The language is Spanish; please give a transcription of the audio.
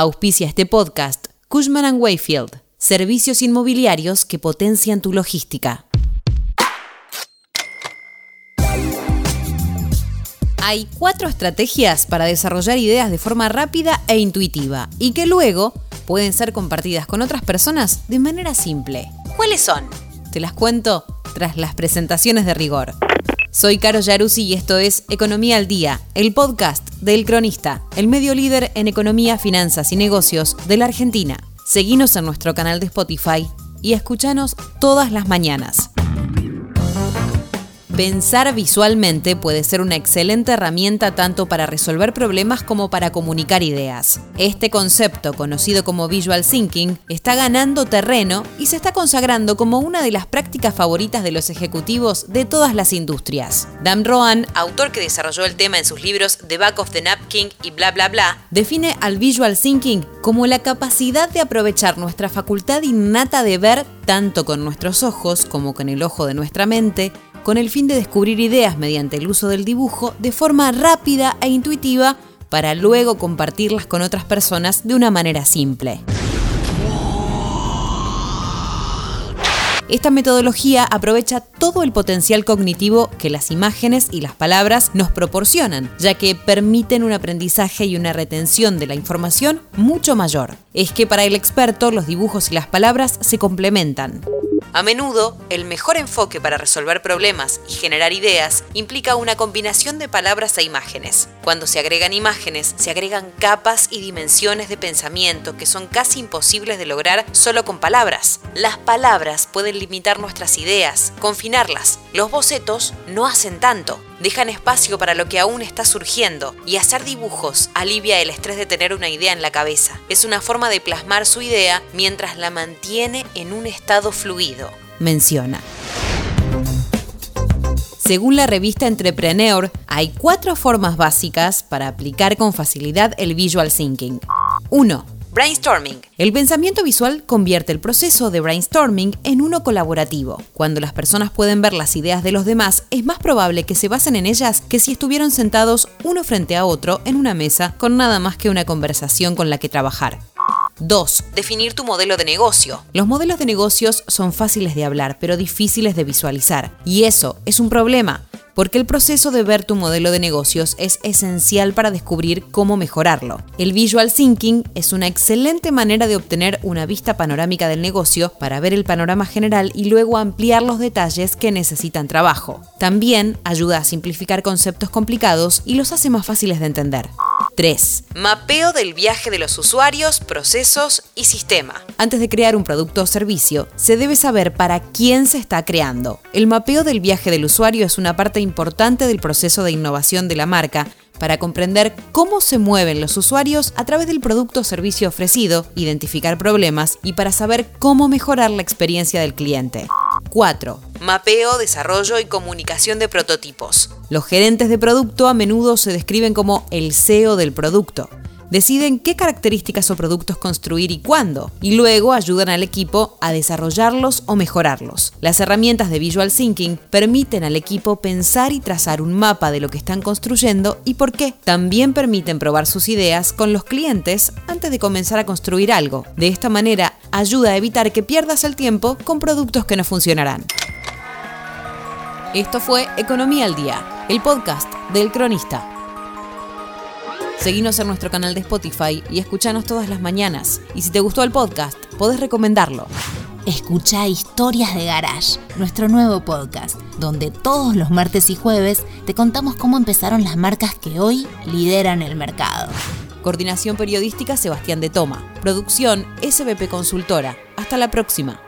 Auspicia este podcast Cushman ⁇ Wayfield, servicios inmobiliarios que potencian tu logística. Hay cuatro estrategias para desarrollar ideas de forma rápida e intuitiva y que luego pueden ser compartidas con otras personas de manera simple. ¿Cuáles son? Te las cuento tras las presentaciones de rigor. Soy Caro Yaruzzi y esto es Economía al Día, el podcast del Cronista, el medio líder en economía, finanzas y negocios de la Argentina. Seguinos en nuestro canal de Spotify y escuchanos todas las mañanas. Pensar visualmente puede ser una excelente herramienta tanto para resolver problemas como para comunicar ideas. Este concepto, conocido como visual thinking, está ganando terreno y se está consagrando como una de las prácticas favoritas de los ejecutivos de todas las industrias. Dan Rohan, autor que desarrolló el tema en sus libros The Back of the Napkin y bla bla bla, define al visual thinking como la capacidad de aprovechar nuestra facultad innata de ver tanto con nuestros ojos como con el ojo de nuestra mente con el fin de descubrir ideas mediante el uso del dibujo de forma rápida e intuitiva para luego compartirlas con otras personas de una manera simple. Esta metodología aprovecha todo el potencial cognitivo que las imágenes y las palabras nos proporcionan, ya que permiten un aprendizaje y una retención de la información mucho mayor. Es que para el experto los dibujos y las palabras se complementan. A menudo, el mejor enfoque para resolver problemas y generar ideas implica una combinación de palabras e imágenes. Cuando se agregan imágenes, se agregan capas y dimensiones de pensamiento que son casi imposibles de lograr solo con palabras. Las palabras pueden limitar nuestras ideas, confinarlas. Los bocetos no hacen tanto dejan espacio para lo que aún está surgiendo y hacer dibujos alivia el estrés de tener una idea en la cabeza. Es una forma de plasmar su idea mientras la mantiene en un estado fluido, menciona. Según la revista Entrepreneur, hay cuatro formas básicas para aplicar con facilidad el visual thinking. 1 Brainstorming. El pensamiento visual convierte el proceso de brainstorming en uno colaborativo. Cuando las personas pueden ver las ideas de los demás, es más probable que se basen en ellas que si estuvieran sentados uno frente a otro en una mesa con nada más que una conversación con la que trabajar. 2. Definir tu modelo de negocio. Los modelos de negocios son fáciles de hablar, pero difíciles de visualizar. Y eso es un problema porque el proceso de ver tu modelo de negocios es esencial para descubrir cómo mejorarlo. El visual thinking es una excelente manera de obtener una vista panorámica del negocio para ver el panorama general y luego ampliar los detalles que necesitan trabajo. También ayuda a simplificar conceptos complicados y los hace más fáciles de entender. 3. Mapeo del viaje de los usuarios, procesos y sistema. Antes de crear un producto o servicio, se debe saber para quién se está creando. El mapeo del viaje del usuario es una parte importante del proceso de innovación de la marca para comprender cómo se mueven los usuarios a través del producto o servicio ofrecido, identificar problemas y para saber cómo mejorar la experiencia del cliente. 4. Mapeo, desarrollo y comunicación de prototipos. Los gerentes de producto a menudo se describen como el CEO del producto deciden qué características o productos construir y cuándo, y luego ayudan al equipo a desarrollarlos o mejorarlos. Las herramientas de Visual Thinking permiten al equipo pensar y trazar un mapa de lo que están construyendo y por qué. También permiten probar sus ideas con los clientes antes de comenzar a construir algo. De esta manera, ayuda a evitar que pierdas el tiempo con productos que no funcionarán. Esto fue Economía al Día, el podcast del cronista. Seguinos en nuestro canal de Spotify y escuchanos todas las mañanas. Y si te gustó el podcast, podés recomendarlo. Escucha Historias de Garage, nuestro nuevo podcast, donde todos los martes y jueves te contamos cómo empezaron las marcas que hoy lideran el mercado. Coordinación periodística Sebastián de Toma. Producción SBP Consultora. Hasta la próxima.